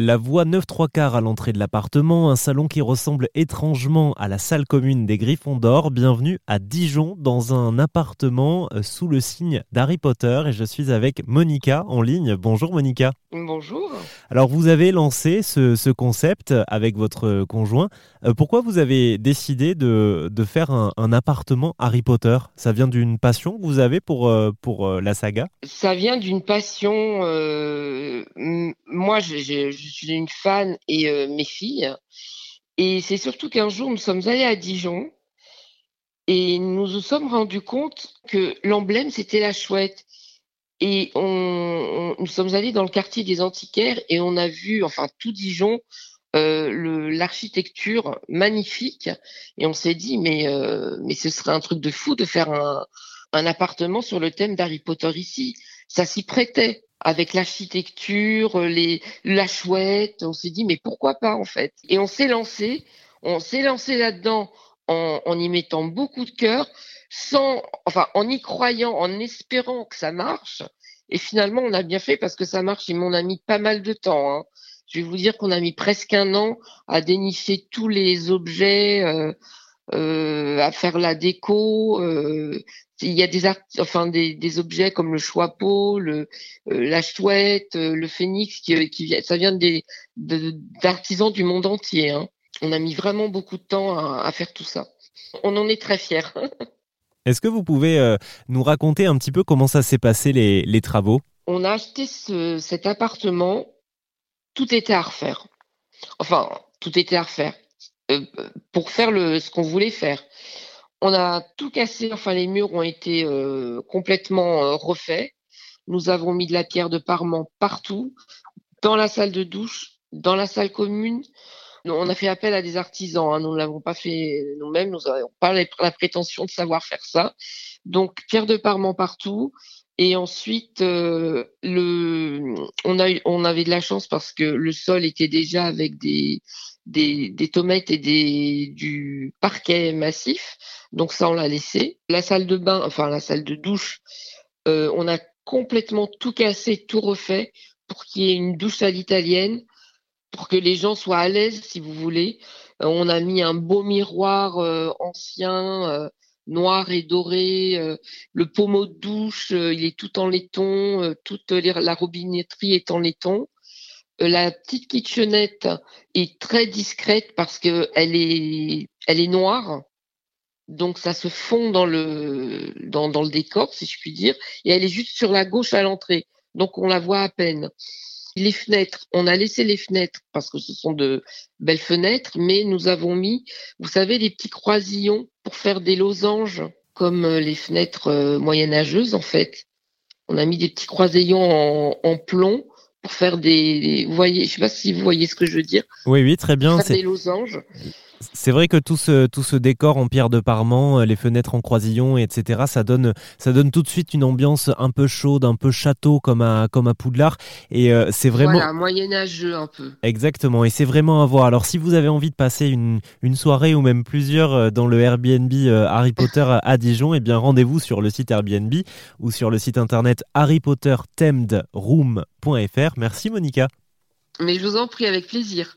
La voie 9 3 quarts à l'entrée de l'appartement, un salon qui ressemble étrangement à la salle commune des Griffons d'Or. Bienvenue à Dijon dans un appartement euh, sous le signe d'Harry Potter et je suis avec Monica en ligne. Bonjour Monica. Bonjour. Alors vous avez lancé ce, concept avec votre conjoint. Euh, pourquoi vous avez décidé de, faire un, appartement Harry Potter? Ça vient d'une passion que vous avez pour, euh, pour la saga? Ça vient d'une passion. moi, j'ai je suis une fan et euh, mes filles. Et c'est surtout qu'un jour, nous sommes allés à Dijon et nous nous sommes rendus compte que l'emblème, c'était la chouette. Et nous sommes allés dans le quartier des antiquaires et on a vu, enfin, tout Dijon, euh, l'architecture magnifique. Et on s'est dit, mais, euh, mais ce serait un truc de fou de faire un appartement sur le thème d'Harry Potter ici. Ça s'y prêtait avec l'architecture, les, la chouette. On s'est dit, mais pourquoi pas en fait Et on s'est lancé, on s'est lancé là-dedans en, en, y mettant beaucoup de cœur, sans, enfin, en y croyant, en espérant que ça marche. Et finalement, on a bien fait parce que ça marche. Et on a mis pas mal de temps. Hein. Je vais vous dire qu'on a mis presque un an à dénicher tous les objets. Euh, euh, à faire la déco. Euh, il y a des, enfin des, des, objets comme le choix-peau, le, euh, la chouette, le phénix, qui, qui ça vient des d'artisans du monde entier. Hein. On a mis vraiment beaucoup de temps à, à faire tout ça. On en est très fiers. Est-ce que vous pouvez nous raconter un petit peu comment ça s'est passé les, les travaux? On a acheté ce, cet appartement, tout était à refaire. Enfin, tout était à refaire. Euh, pour faire le, ce qu'on voulait faire. On a tout cassé, enfin les murs ont été euh, complètement euh, refaits. Nous avons mis de la pierre de parement partout, dans la salle de douche, dans la salle commune. On a fait appel à des artisans, hein. nous ne l'avons pas fait nous-mêmes, nous n'avons pas la prétention de savoir faire ça. Donc pierre de parement partout. Et ensuite, le, on, a, on avait de la chance parce que le sol était déjà avec des, des, des tomates et des, du parquet massif. Donc ça, on l'a laissé. La salle de bain, enfin la salle de douche, euh, on a complètement tout cassé, tout refait pour qu'il y ait une douche à l'italienne, pour que les gens soient à l'aise, si vous voulez. Euh, on a mis un beau miroir euh, ancien, noir et doré. le pommeau de douche, il est tout en laiton. toute la robinetterie est en laiton. Euh, la petite kitchenette est très discrète parce que elle est, elle est noire. Donc ça se fond dans le, dans, le décor, si je puis dire. Et elle est juste sur la gauche à l'entrée. Donc on la voit à peine. Les fenêtres, on a laissé les fenêtres parce que ce sont de belles fenêtres, mais nous avons mis, vous savez, des petits croisillons pour faire des losanges comme euh, les fenêtres euh, moyenâgeuses en fait. On a mis des petits croisillons en plomb pour faire des, vous voyez, je sais pas si vous voyez ce que je veux dire. Oui, oui, très bien. Faire des losanges. C'est vrai que tout ce, tout ce décor en pierre de parement, euh, les fenêtres en croisillon, etc., ça donne, ça donne tout de suite une ambiance un peu chaude, un peu château comme à, comme à Poudlard. Et euh, c'est vraiment. Voilà, moyenâgeux un peu. Exactement. Et c'est vraiment à voir. Alors, si vous avez envie de passer une, une soirée ou même plusieurs euh, dans le Airbnb Harry Potter à Dijon, eh bien, rendez-vous sur le site Airbnb ou sur le site internet harrypottertemedroom.fr. Merci, Monica. Mais je vous en prie, avec plaisir.